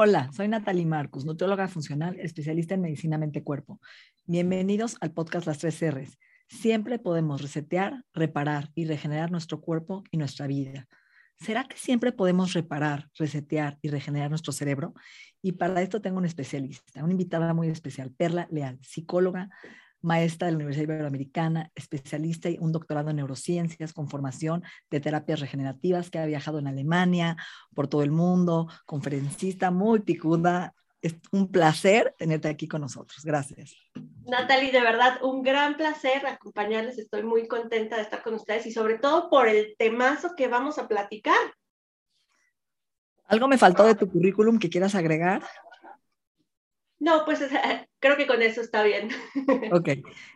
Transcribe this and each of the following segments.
Hola, soy Natalie Marcus, nutrióloga funcional, especialista en medicina mente-cuerpo. Bienvenidos al podcast Las Tres R's. Siempre podemos resetear, reparar y regenerar nuestro cuerpo y nuestra vida. ¿Será que siempre podemos reparar, resetear y regenerar nuestro cerebro? Y para esto tengo un especialista, una invitada muy especial, Perla Leal, psicóloga, maestra de la Universidad Iberoamericana, especialista y un doctorado en neurociencias con formación de terapias regenerativas que ha viajado en Alemania, por todo el mundo, conferencista muy picuda. Es un placer tenerte aquí con nosotros. Gracias. Natalie, de verdad, un gran placer acompañarles. Estoy muy contenta de estar con ustedes y sobre todo por el temazo que vamos a platicar. ¿Algo me faltó de tu currículum que quieras agregar? No, pues creo que con eso está bien. Ok,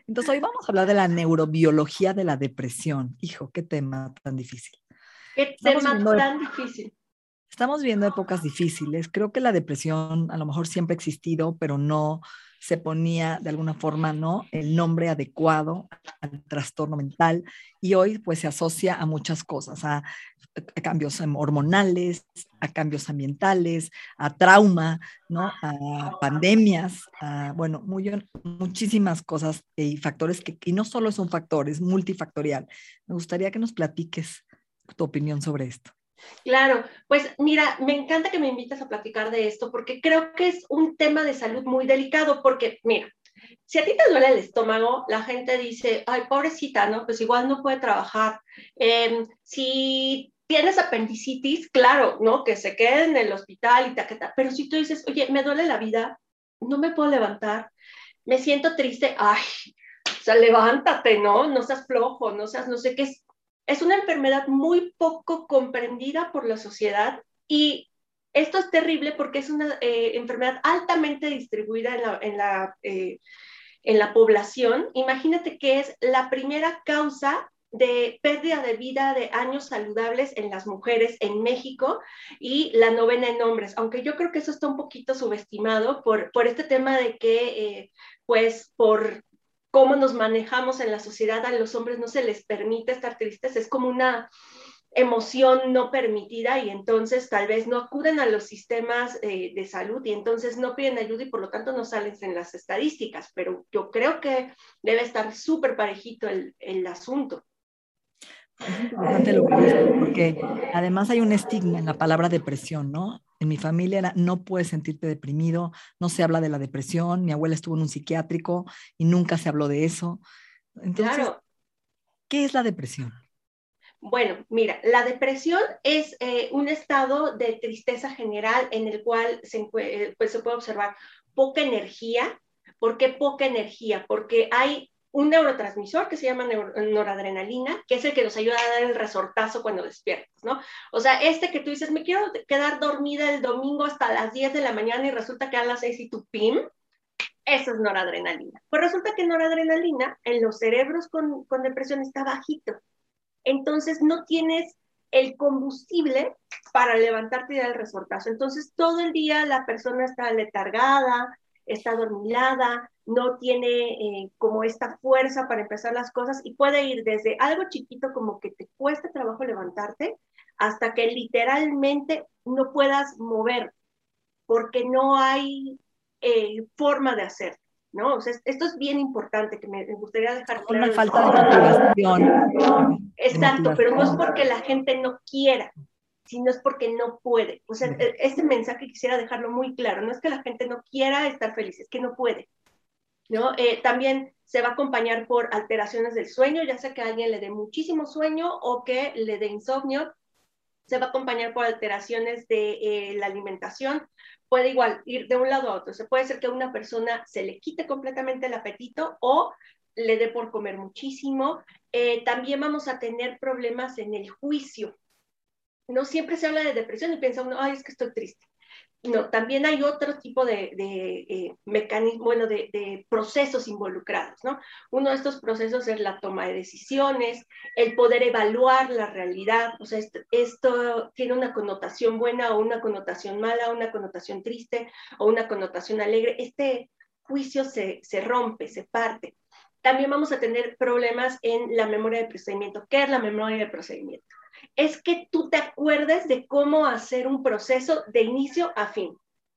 entonces hoy vamos a hablar de la neurobiología de la depresión. Hijo, qué tema tan difícil. Qué tema tan difícil. Estamos viendo épocas difíciles. Creo que la depresión a lo mejor siempre ha existido, pero no se ponía de alguna forma, ¿no? El nombre adecuado trastorno mental y hoy pues se asocia a muchas cosas, a, cambios hormonales, a cambios ambientales, a trauma, ¿no? A pandemias, a, bueno, muchísimas cosas y factores que no solo es un factor, es multifactorial. Me gustaría que nos platiques tu opinión sobre esto. Claro, pues mira, me encanta que me invites a platicar de esto porque creo que es un tema de salud muy delicado porque, mira, si a ti te duele el estómago, la gente dice, ay, pobrecita, ¿no? Pues igual no puede trabajar. Em, si tienes apendicitis, claro, ¿no? Que se quede en el hospital y taqueta. Pero si tú dices, oye, me duele la vida, no me puedo levantar, me siento triste, ay, o sea, levántate, ¿no? No seas flojo, no seas, no sé qué, es una enfermedad muy poco comprendida por la sociedad y esto es terrible porque es una eh, enfermedad altamente distribuida en la, en, la, eh, en la población. Imagínate que es la primera causa de pérdida de vida de años saludables en las mujeres en México y la novena en hombres, aunque yo creo que eso está un poquito subestimado por, por este tema de que, eh, pues, por cómo nos manejamos en la sociedad, a los hombres no se les permite estar tristes, es como una emoción no permitida y entonces tal vez no acuden a los sistemas eh, de salud y entonces no piden ayuda y por lo tanto no salen en las estadísticas, pero yo creo que debe estar súper parejito el, el asunto. Es importante lo que dices, porque además hay un estigma en la palabra depresión, ¿no? En mi familia era, no puedes sentirte deprimido, no se habla de la depresión, mi abuela estuvo en un psiquiátrico y nunca se habló de eso. Entonces, ¿qué es la depresión? Bueno, mira, la depresión es eh, un estado de tristeza general en el cual se, eh, pues, se puede observar poca energía. ¿Por qué poca energía? Porque hay un neurotransmisor que se llama noradrenalina, que es el que nos ayuda a dar el resortazo cuando despiertas, ¿no? O sea, este que tú dices, me quiero quedar dormida el domingo hasta las 10 de la mañana y resulta que a las 6 y tu pim, eso es noradrenalina. Pues resulta que noradrenalina en los cerebros con, con depresión está bajito. Entonces no tienes el combustible para levantarte y dar el resortazo. Entonces todo el día la persona está letargada, está dormilada, no tiene eh, como esta fuerza para empezar las cosas y puede ir desde algo chiquito como que te cueste trabajo levantarte hasta que literalmente no puedas mover porque no hay eh, forma de hacer. ¿No? O sea, esto es bien importante que me gustaría dejar claro. Una falta de motivación. Exacto, pero no es porque la gente no quiera, sino es porque no puede. O sea, e, este mensaje quisiera dejarlo muy claro. No es que la gente no quiera estar feliz, es que no puede. ¿no? Eh, también se va a acompañar por alteraciones del sueño, ya sea que a alguien le dé muchísimo sueño o que le dé insomnio. Se va a acompañar por alteraciones de eh, la alimentación. Puede igual ir de un lado a otro. Se puede ser que a una persona se le quite completamente el apetito o le dé por comer muchísimo. eh, también vamos a tener problemas en el juicio. No siempre se habla de depresión y piensa uno, ay, es que estoy triste no, también hay otro tipo de, de eh, mecanismo, bueno, de, procesos involucrados, ¿no? Uno de estos procesos es la toma de decisiones, el poder evaluar la realidad, o sea, esto, tiene una connotación buena o una connotación mala, una connotación triste o una connotación alegre. Este juicio se, se rompe, se parte. También vamos a tener problemas en la memoria de procedimiento. ¿Qué es la memoria de procedimiento? Es que tú te acuerdes de cómo hacer un proceso de inicio a fin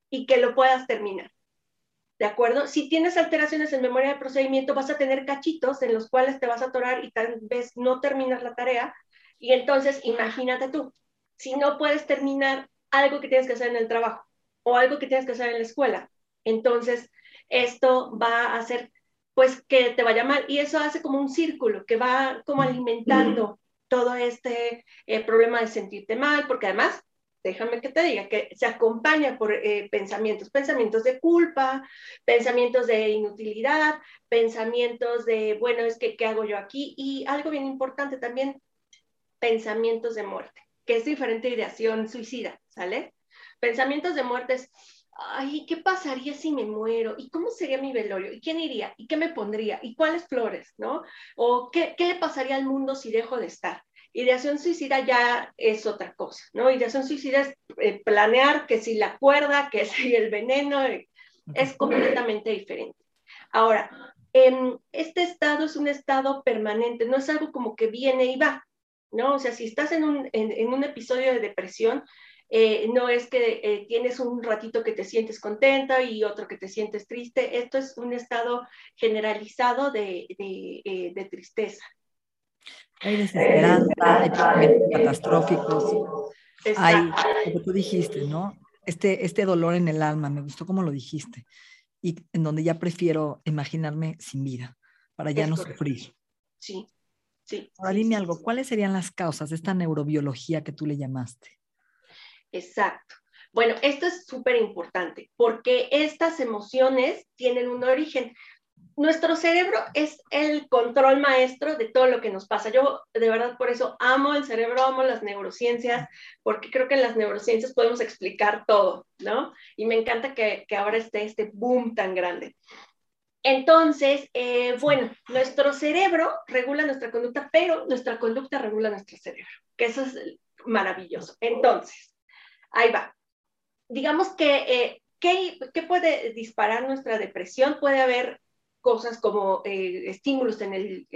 y que lo puedas terminar. ¿De acuerdo? Si tienes alteraciones en memoria de procedimiento, vas a tener cachitos en los cuales te vas a atorar y tal vez no terminas la tarea. Y entonces, imagínate tú, si no puedes terminar algo que tienes que hacer en el trabajo o algo que tienes que hacer en la escuela, entonces esto va a hacer pues que te vaya mal y eso hace como un círculo que va como alimentando todo este eh, problema de sentirte mal, porque además, déjame que te diga, que se acompaña por eh, pensamientos, pensamientos de culpa, pensamientos de inutilidad, pensamientos de, bueno, es que, ¿qué hago yo aquí? Y algo bien importante también, pensamientos de muerte, que es diferente ideación suicida, ¿sale? Pensamientos de muerte es, ay, ¿qué pasaría si me muero? ¿Y cómo sería mi velorio? ¿Y quién iría? ¿Y qué me pondría? ¿Y cuáles flores? ¿No? ¿O qué, qué le pasaría al mundo si dejo de estar? Ideación suicida ya es otra cosa, ¿no? Ideación suicida es eh, planear que si la cuerda, que si el veneno, eh, es completamente diferente. Ahora, este estado es un estado permanente, no es algo como que viene y va, ¿no? O sea, si estás en un, en un episodio de depresión, eh, no es que eh, tienes un ratito que te sientes contenta y otro que te sientes triste, esto es un estado generalizado de, de, eh, tristeza. Hay desesperanza, hay pensamientos catastróficos, hay que tú dijiste, ¿no? Este, este dolor en el alma, me gustó como lo dijiste, y en donde ya prefiero imaginarme sin vida, para ya no sufrir. Sí, sí. Ahora dime algo, ¿cuáles serían las causas de esta neurobiología que tú le llamaste? Exacto. Bueno, esto es súper importante porque estas emociones tienen un origen. Nuestro cerebro es el control maestro de todo lo que nos pasa. Yo de verdad por eso amo el cerebro, amo las neurociencias, porque creo que en las neurociencias podemos explicar todo, ¿no? Y me encanta que, ahora esté este boom tan grande. Entonces, eh, bueno, nuestro cerebro regula nuestra conducta, pero nuestra conducta regula nuestro cerebro, que eso es maravilloso. Entonces, Ahí va. Digamos que, eh, ¿qué, puede disparar nuestra depresión? Puede haber cosas como eh, estímulos en el,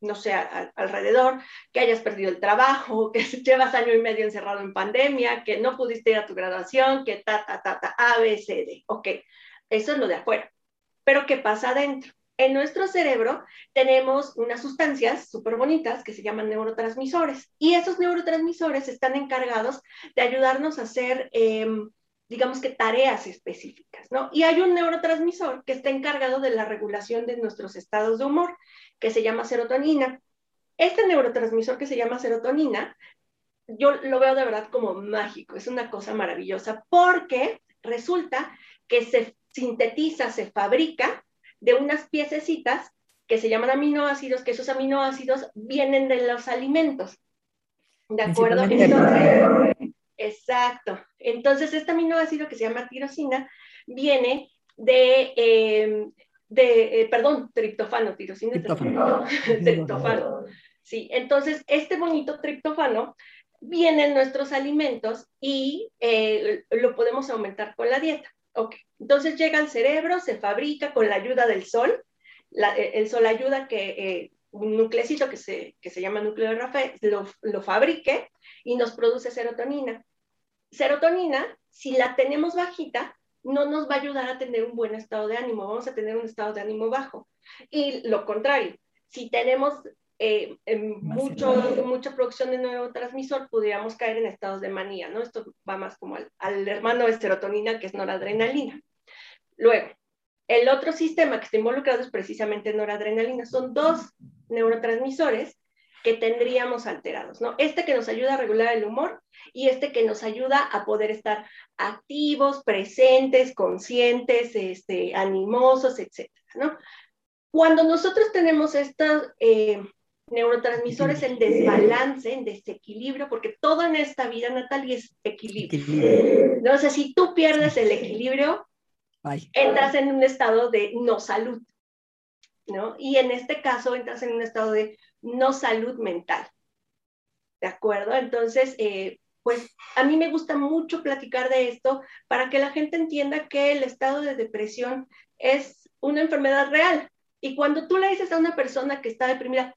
no sé, alrededor, que hayas perdido el trabajo, que llevas año y medio encerrado en pandemia, que no pudiste ir a tu graduación, que ta, ta, ta, ta, A, B, C, D. Ok, eso es lo de afuera. Pero ¿qué pasa adentro? En nuestro cerebro tenemos unas sustancias súper bonitas que se llaman neurotransmisores y esos neurotransmisores están encargados de ayudarnos a hacer, em, digamos que tareas específicas, ¿no? Y hay un neurotransmisor que está encargado de la regulación de nuestros estados de humor, que se llama serotonina. Este neurotransmisor que se llama serotonina, yo lo veo de verdad como mágico, es una cosa maravillosa porque resulta que se sintetiza, se fabrica de unas piececitas que se llaman aminoácidos, que esos aminoácidos vienen de los alimentos. ¿De acuerdo? exacto. Entonces, este aminoácido que se llama tirosina viene de, em, de eh, perdón, triptofano, tirosina. Triptofano. triptofano. Sí, entonces, este bonito triptofano viene en nuestros alimentos y eh, lo podemos aumentar con la dieta. Ok, entonces llega al cerebro, se fabrica con la ayuda del sol. Eh, el sol ayuda que eh, un nucleocito que se, que se llama núcleo de Rafael lo, lo fabrique y nos produce serotonina. Serotonina, si la tenemos bajita, no nos va a ayudar a tener un buen estado de ánimo, vamos a tener un estado de ánimo bajo. Y lo contrario, si tenemos eh, en mucho, mucha producción de neurotransmisor, pudiéramos caer en estados de manía, ¿no? Esto va más como al, hermano de serotonina, que es noradrenalina. Luego, el otro sistema que está involucrado es precisamente noradrenalina. Son dos neurotransmisores que tendríamos alterados, ¿no? Este que nos ayuda a regular el humor y este que nos ayuda a poder estar activos, presentes, conscientes, este, animosos, etcétera, ¿no? Cuando nosotros tenemos estas, eh, neurotransmisores en desbalance, en desequilibrio, porque todo en esta vida, Natalia, es equilibrio. No sé, si tú pierdes el equilibrio, entras en un estado de no salud, ¿no? Y en este caso entras en un estado de no salud mental, ¿de acuerdo? Entonces, eh, pues a mí me gusta mucho platicar de esto para que la gente entienda que el estado de depresión es una enfermedad real. Y cuando tú le dices a una persona que está deprimida,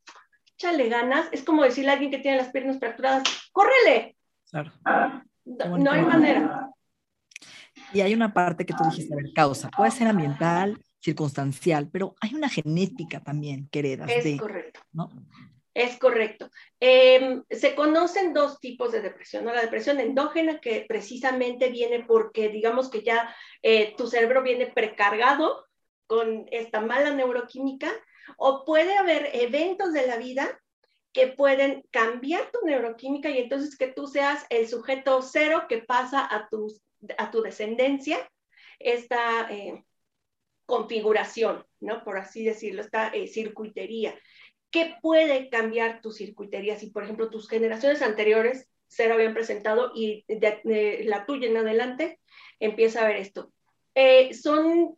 échale ganas, es como decirle a alguien que tiene las piernas fracturadas, córrele. Claro. No, hay manera. Y hay una parte que tú dijiste, a ver, causa, puede ser ambiental, circunstancial, pero hay una genética también que heredas. Es correcto. ¿no? Es correcto. Em, se conocen dos tipos de depresión, ¿no? La depresión endógena, que precisamente viene porque, digamos que ya eh, tu cerebro viene precargado con esta mala neuroquímica, o puede haber eventos de la vida que pueden cambiar tu neuroquímica y entonces que tú seas el sujeto cero que pasa a tu, a tu descendencia esta eh, configuración, ¿no? Por así decirlo, esta eh, circuitería. ¿Qué puede cambiar tu circuitería si, por ejemplo, tus generaciones anteriores cero habían presentado y la tuya en adelante empieza a ver esto? Eh, son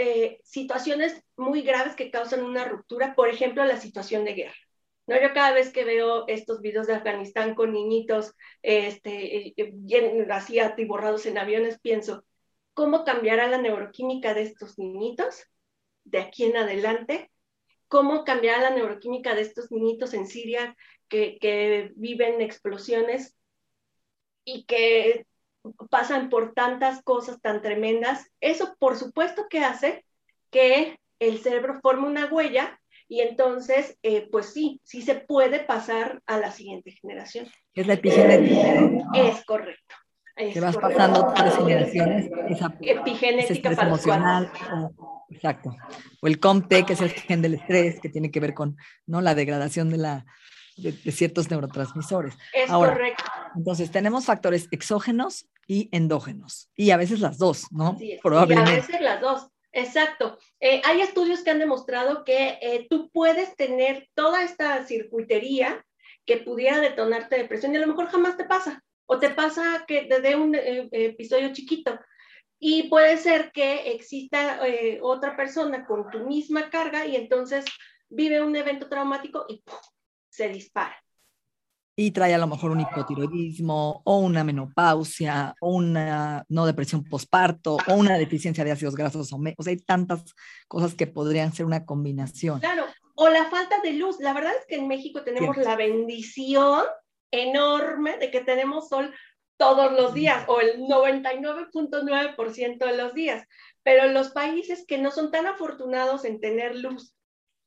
eh, situaciones muy graves que causan una ruptura, por ejemplo, la situación de guerra. ¿no? Yo cada vez que veo estos videos de Afganistán con niñitos este, bien así atiborrados en aviones, pienso, ¿cómo cambiará la neuroquímica de estos niñitos de aquí en adelante? ¿Cómo cambiará la neuroquímica de estos niñitos en Siria que viven explosiones y que pasan por tantas cosas tan tremendas, eso por supuesto que hace que el cerebro forme una huella y entonces, eh, pues sí, sí se puede pasar a la siguiente generación. Es la epigenética. Es correcto. que vas pasando tres generaciones. Esa, epigenética para emocional. exacto. O el COMT, que es el gen del estrés, que tiene que ver con ¿no? la degradación de la, de, ciertos neurotransmisores. Es correcto. Entonces, tenemos factores exógenos y endógenos, y a veces las dos, ¿no? Sí, Probablemente. Y a veces las dos, exacto. Eh, hay estudios que han demostrado que eh, tú puedes tener toda esta circuitería que pudiera detonarte depresión y a lo mejor jamás te pasa, o te pasa que desde un eh, episodio chiquito. Y puede ser que exista otra persona con tu misma carga y entonces vive un evento traumático y se dispara. Y trae a lo mejor un hipotiroidismo o una menopausia o una no depresión postparto o una deficiencia de ácidos grasos o, o sea, hay tantas cosas que podrían ser una combinación. Claro, o la falta de luz. La verdad es que en México tenemos la bendición enorme de que tenemos sol todos los días o el 99.9% de los días. Pero los países que no son tan afortunados en tener luz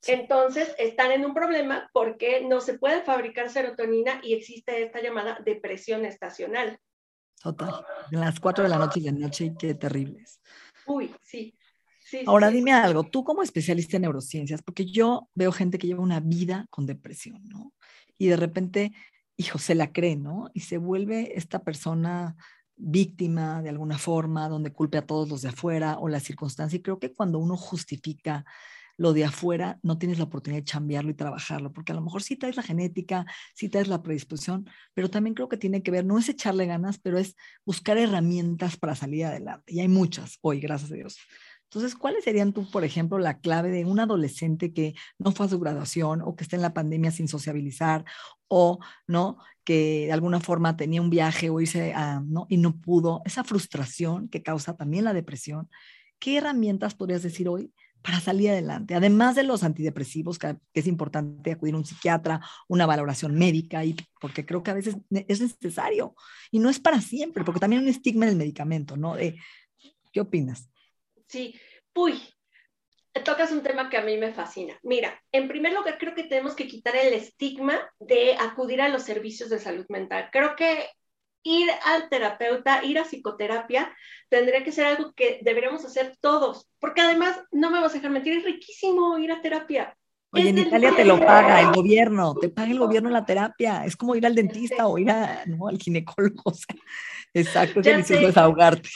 entonces están en un problema porque no se puede fabricar serotonina y existe esta llamada depresión estacional. Total. En las 4 de la noche y de noche, qué terribles. Uy, sí. Ahora dime algo, tú como especialista en neurociencias, porque yo veo gente que lleva una vida con depresión, ¿no? Y de repente, hijo, se la cree, ¿no? Y se vuelve esta persona víctima de alguna forma, donde culpe a todos los de afuera o la circunstancia. Y creo que cuando uno justifica lo de afuera no tienes la oportunidad de cambiarlo y trabajarlo, porque a lo mejor sí traes la genética, sí traes la predisposición, pero también creo que tiene que ver, no es echarle ganas, pero es buscar herramientas para salir adelante. Y hay muchas hoy, gracias a Dios. Entonces, ¿cuáles serían tú, por ejemplo, la clave de un adolescente que no fue a su graduación o que está en la pandemia sin sociabilizar o no que de alguna forma tenía un viaje o irse a, ¿no? y no pudo, esa frustración que causa también la depresión? ¿Qué herramientas podrías decir hoy para salir adelante. Además de los antidepresivos, que, es importante acudir a un psiquiatra, una valoración médica, y, porque creo que a veces es necesario y no es para siempre, porque también hay un estigma en el medicamento, ¿no? ¿Qué opinas? Sí, uy, tocas un tema que a mí me fascina. Mira, en primer lugar, creo que tenemos que quitar el estigma de acudir a los servicios de salud mental. Creo que ir al terapeuta, ir a psicoterapia, tendría que ser algo que deberíamos hacer todos, porque además, no me vas a dejar mentir, es riquísimo ir a terapia. Oye, en Italia te lo paga el gobierno, te paga el gobierno la terapia, es como ir al dentista o ir a, ¿no? al ginecólogo, exacto, es delicioso desahogarte.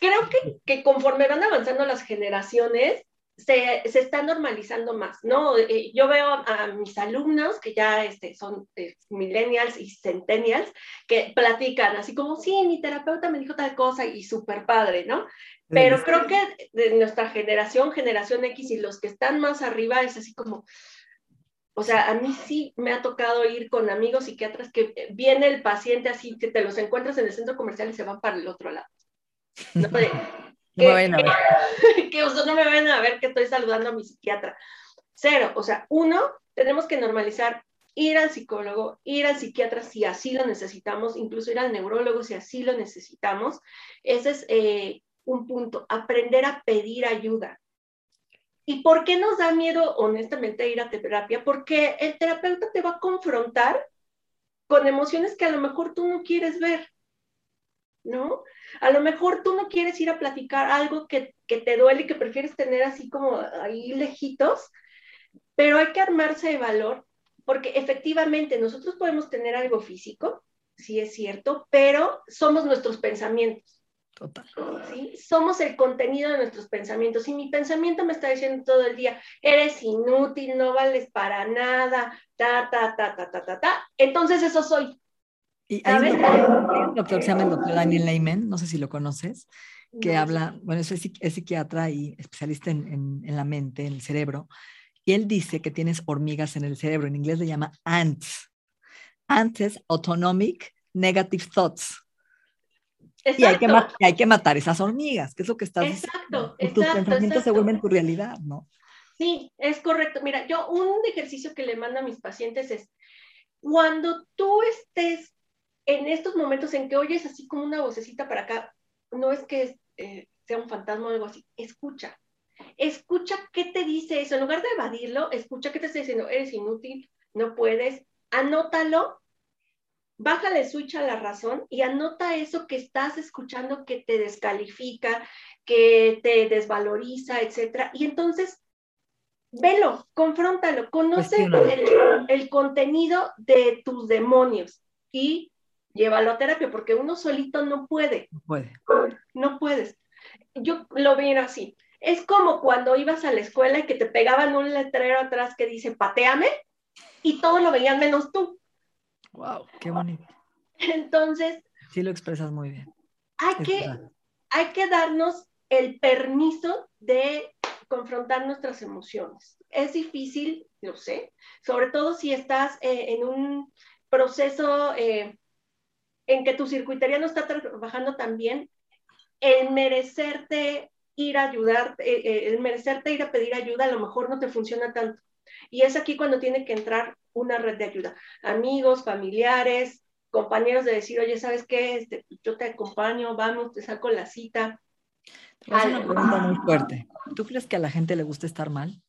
Creo que, que conforme van avanzando las generaciones, se, se, está normalizando más, ¿no? Eh, yo veo a, mis alumnos que ya este, son eh, millennials y centennials que platican así como, sí, mi terapeuta me dijo tal cosa y súper padre, ¿no? Pero creo que de nuestra generación, generación X y los que están más arriba es así como, o sea, a mí sí me ha tocado ir con amigos psiquiatras que viene el paciente así, que te los encuentras en el centro comercial y se van para el otro lado. No, que, no, me que, no me vayan a ver que estoy saludando a mi psiquiatra. Cero, o sea, uno, tenemos que normalizar ir al psicólogo, ir al psiquiatra si así lo necesitamos, incluso ir al neurólogo si así lo necesitamos. Ese es eh, un punto, aprender a pedir ayuda. ¿Y por qué nos da miedo, honestamente, ir a terapia? Porque el terapeuta te va a confrontar con emociones que a lo mejor tú no quieres ver, ¿no? A lo mejor tú no quieres ir a platicar algo que, que te duele y que prefieres tener así como ahí lejitos, pero hay que armarse de valor porque efectivamente nosotros podemos tener algo físico, sí es cierto, pero somos nuestros pensamientos. Total. ¿sí? Somos el contenido de nuestros pensamientos. Y mi pensamiento me está diciendo todo el día, eres inútil, no vales para nada, ta, ta, ta, ta, ta, ta, ta. Entonces eso soy. Y hay un, doctor, que se llama el doctor Daniel Lehman, no sé si lo conoces, que habla, bueno, es, es, psiquiatra y especialista en, en, la mente, en el cerebro, y él dice que tienes hormigas en el cerebro, en inglés le llama ants. Ants es autonomic negative thoughts. Y hay, que hay que matar esas hormigas, que es lo que estás exacto, diciendo. tus pensamientos se vuelven tu realidad, ¿no? Sí, es correcto. Mira, yo un ejercicio que le mando a mis pacientes es, cuando tú estés en estos momentos en que oyes así como una vocecita para acá, no es que eh, sea un fantasma o algo así, escucha. Escucha qué te dice eso. En lugar de evadirlo, escucha qué te está diciendo, eres inútil, no puedes, anótalo, bájale switch a la razón y anota eso que estás escuchando que te descalifica, que te desvaloriza, etcétera. Y entonces, velo, confróntalo, conoce el, el contenido de tus demonios y llévalo a terapia, porque uno solito no puede. No puede. No puedes. Yo lo veo así. Es como cuando ibas a la escuela y que te pegaban un letrero atrás que dice pateame y todos lo veían menos tú. Wow, qué bonito. Entonces. Sí lo expresas muy bien. Hay que, hay que darnos el permiso de confrontar nuestras emociones. Es difícil, lo sé, sobre todo si estás eh, en un proceso eh, en que tu circuitería no está trabajando tan bien, el merecerte ir a ayudar, eh, eh, el merecerte ir a pedir ayuda a lo mejor no te funciona tanto. Y es aquí cuando tiene que entrar una red de ayuda. Amigos, familiares, compañeros de decir, oye, ¿sabes qué? Este, yo te acompaño, vamos, te saco la cita. Te voy a hacer una pregunta muy fuerte. ¿Tú crees que a la gente le gusta estar mal?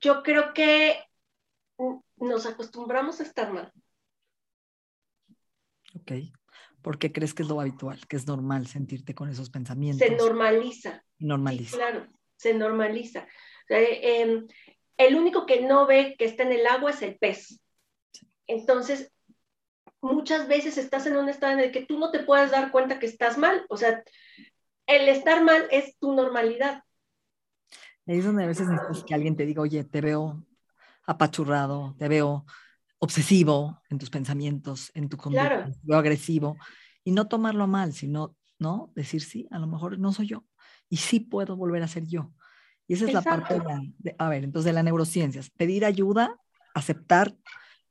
Yo creo que nos acostumbramos a estar mal. Ok. ¿Por qué crees que es lo habitual, que es normal sentirte con esos pensamientos? Se normaliza. Normaliza. claro, se normaliza. Em, el único que no ve que está en el agua es el pez. Entonces, muchas veces estás en un estado en el que tú no te puedes dar cuenta que estás mal. O sea, el estar mal es tu normalidad. Ahí es donde a veces necesitas que alguien te diga, oye, te veo apachurrado, te veo obsesivo en tus pensamientos, en tu conducta, agresivo, y no tomarlo mal, sino, ¿no? Decir, sí, a lo mejor no soy yo, y sí puedo volver a ser yo. Y esa es la parte de, a ver, entonces de las neurociencias, pedir ayuda, aceptar,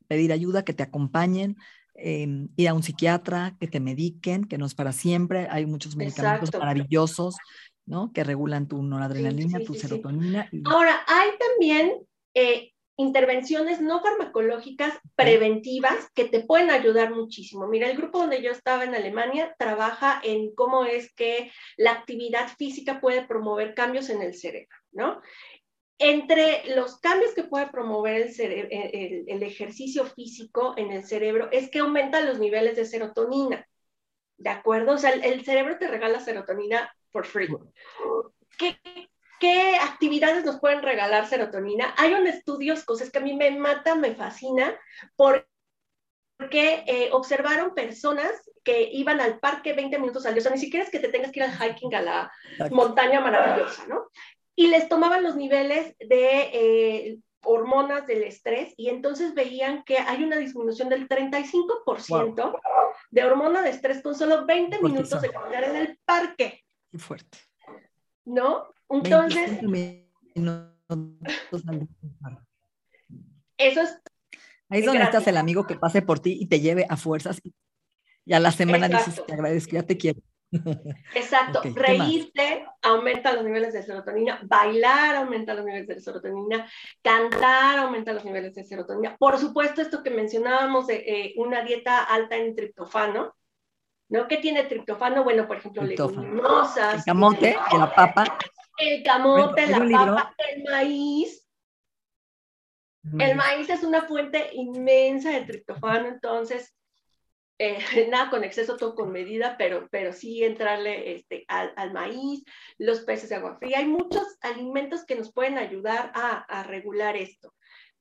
pedir ayuda, que te acompañen, eh, ir a un psiquiatra, que te mediquen, que no es para siempre, hay muchos medicamentos maravillosos, ¿no? Que regulan tu noradrenalina, tu serotonina. Ahora, hay también eh, intervenciones no farmacológicas preventivas que te pueden ayudar muchísimo. Mira, el grupo donde yo estaba en Alemania trabaja en cómo es que la actividad física puede promover cambios en el cerebro, ¿no? Entre los cambios que puede promover el, el, ejercicio físico en el cerebro es que aumenta los niveles de serotonina, ¿de acuerdo? O sea, el, el cerebro te regala serotonina for free. ¿Qué, ¿Qué actividades nos pueden regalar serotonina? Hay un estudio, cosas que a mí me mata, me fascina, porque porque eh, observaron personas que iban al parque 20 minutos al día, o sea, ni siquiera es que te tengas que ir al hiking a la montaña maravillosa, ¿no? Y les tomaban los niveles de eh, hormonas del estrés y entonces veían que hay una disminución del 35% de hormona de estrés con solo 20 minutos de caminar en el parque. Qué fuerte. ¿No? Entonces... Eso es... Ahí es donde estás el amigo que pase por ti y te lleve a fuerzas y a la semana dices, te agradezco, ya te quiero. Exacto, reírte aumenta los niveles de serotonina, bailar aumenta los niveles de serotonina, cantar aumenta los niveles de serotonina. Por supuesto, esto que mencionábamos de eh, una dieta alta en triptofano, ¿no? ¿Qué tiene triptofano? Bueno, por ejemplo, leguminosas. El camote, la papa. El camote, la papa, el maíz. El maíz es una fuente inmensa de triptofano, entonces eh, nada con exceso, todo con medida, pero, pero sí entrarle este, al, maíz, los peces de agua fría. Hay muchos alimentos que nos pueden ayudar a, regular esto.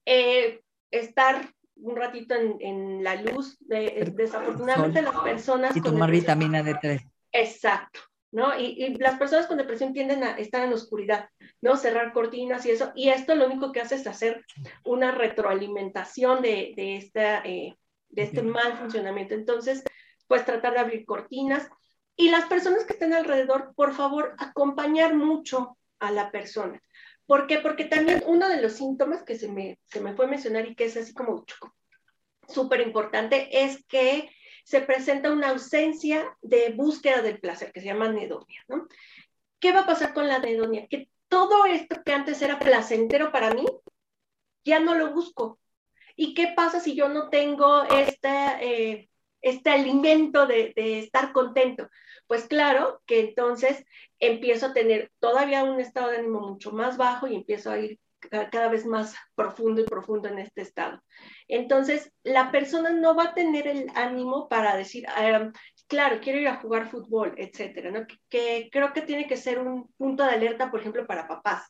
Eh, estar un ratito en, la luz, desafortunadamente las personas... Y tomar vitamina D3. Exacto. ¿no? Y, las personas con depresión tienden a estar en la oscuridad, ¿no? Cerrar cortinas y eso. Y esto lo único que hace es hacer una retroalimentación de, de esta eh, de este mal funcionamiento. Entonces, pues tratar de abrir cortinas. Y las personas que estén alrededor, por favor, acompañar mucho a la persona. ¿Por qué? Porque también uno de los síntomas que se me, se me fue a mencionar y que es así como súper importante es que se presenta una ausencia de búsqueda del placer, que se llama anedonia. ¿Qué va a pasar con la anedonia? Que todo esto que antes era placentero para mí, ya no lo busco, ¿Y qué pasa si yo no tengo este, eh, este alimento de, estar contento? Pues claro que entonces empiezo a tener todavía un estado de ánimo mucho más bajo y empiezo a ir cada vez más profundo y profundo en este estado. Entonces, la persona no va a tener el ánimo para decir, ah, claro, quiero ir a jugar fútbol, etcétera, ¿no? que, creo que tiene que ser un punto de alerta, por ejemplo, para papás.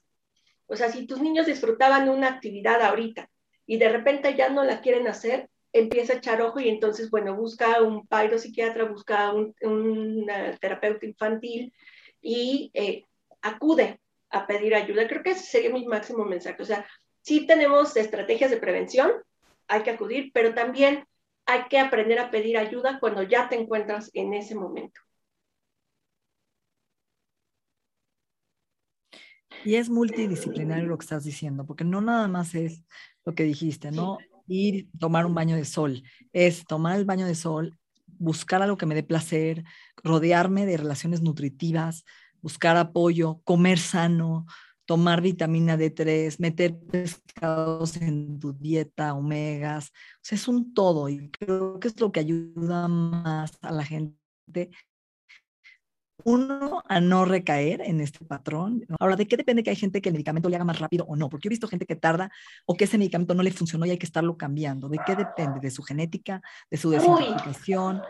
O sea, si tus niños disfrutaban una actividad ahorita y de repente ya no la quieren hacer, empieza a echar ojo y entonces, bueno, busca un psiquiatra, busca un, terapeuta infantil y eh, acude a pedir ayuda. Creo que ese sería mi máximo mensaje. O sea, sí tenemos estrategias de prevención, hay que acudir, pero también hay que aprender a pedir ayuda cuando ya te encuentras en ese momento. Y es multidisciplinario lo que estás diciendo, porque no nada más es lo que dijiste, ¿no? Ir, tomar un baño de sol, es tomar el baño de sol, buscar algo que me dé placer, rodearme de relaciones nutritivas, buscar apoyo, comer sano, tomar vitamina D3, meter pescados en tu dieta, omegas, es un todo y creo que es lo que ayuda más a la gente uno, a no recaer en este patrón. Ahora, ¿de qué depende que hay gente que el medicamento le haga más rápido o no? Porque he visto gente que tarda o que ese medicamento no le funcionó y hay que estarlo cambiando. ¿De qué depende? ¿De su genética? ¿De su desintoxicación?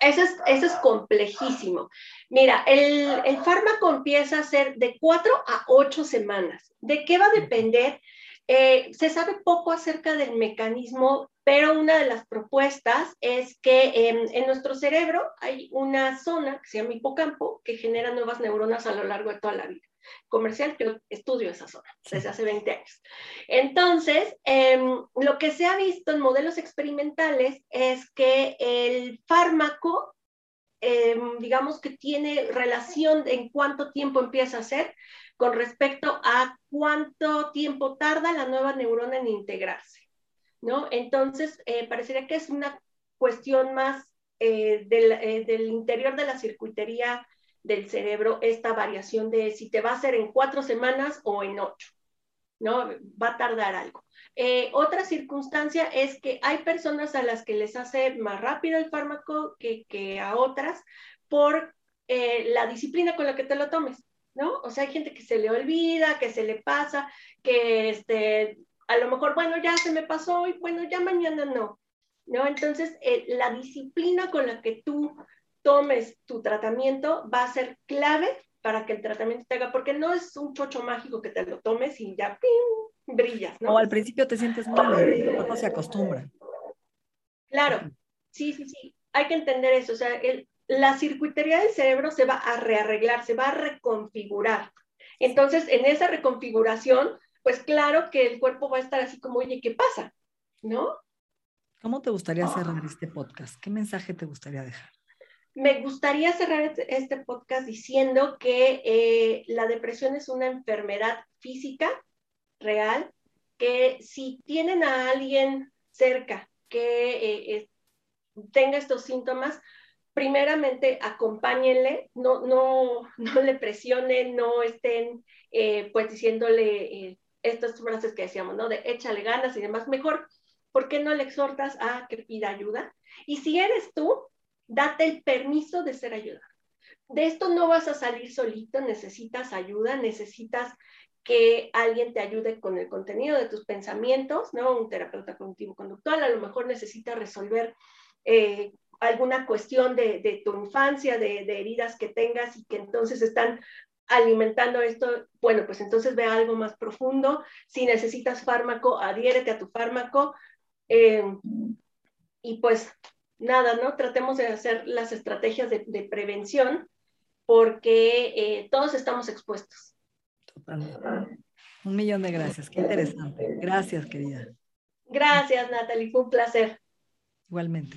Eso es, eso es complejísimo. Mira, el, el, fármaco empieza a ser de cuatro a ocho semanas. ¿De qué va a depender? Eh, se sabe poco acerca del mecanismo, pero una de las propuestas es que em, en nuestro cerebro hay una zona que se llama hipocampo que genera nuevas neuronas a lo largo de toda la vida. Comercial, yo estudio esa zona desde hace 20 años. Entonces, em, lo que se ha visto en modelos experimentales es que el fármaco em, digamos que tiene relación en cuánto tiempo empieza a ser con respecto a cuánto tiempo tarda la nueva neurona en integrarse, ¿no? Entonces, eh, parecería que es una cuestión más eh, del, eh, del, interior de la circuitería del cerebro, esta variación de si te va a hacer en cuatro semanas o en ocho, ¿no? Va a tardar algo. otra circunstancia es que hay personas a las que les hace más rápido el fármaco que, que a otras por la disciplina con la que te lo tomes. ¿no? O sea, hay gente que se le olvida, que se le pasa, que este, a lo mejor, bueno, ya se me pasó y bueno, ya mañana no, ¿no? Entonces, eh, la disciplina con la que tú tomes tu tratamiento va a ser clave para que el tratamiento te haga, porque no es un chocho mágico que te lo tomes y ya ¡ping! brillas, ¿no? O al principio te sientes mal, cuerpo se acostumbra. Claro, sí, sí, sí. Hay que entender eso. O sea, el, la circuitería del cerebro se va a rearreglar, se va a reconfigurar. Entonces, en esa reconfiguración, pues claro que el cuerpo va a estar así como, oye, ¿qué pasa? ¿No? ¿Cómo te gustaría cerrar este podcast? ¿Qué mensaje te gustaría dejar? Me gustaría cerrar este, este podcast diciendo que eh, la depresión es una enfermedad física real, que si tienen a alguien cerca que eh, tenga estos síntomas, primeramente acompáñenle, no, no, no le presionen, no estén eh, pues diciéndole eh, estas frases que decíamos, ¿no? De échale ganas y demás, mejor, ¿por qué no le exhortas a que pida ayuda? Y si eres tú, date el permiso de ser ayuda. De esto no vas a salir solito, necesitas ayuda, necesitas que alguien te ayude con el contenido de tus pensamientos, ¿no? Un terapeuta cognitivo-conductual, a lo mejor necesita resolver eh, alguna cuestión de, tu infancia, de, heridas que tengas y que entonces están alimentando esto, bueno, pues entonces ve algo más profundo. Si necesitas fármaco, adhiérete a tu fármaco. Eh, y pues nada, ¿no? Tratemos de hacer las estrategias de, prevención porque eh, todos estamos expuestos. Un millón de gracias, qué interesante. Gracias, querida. Gracias, Natalie, fue un placer. Igualmente.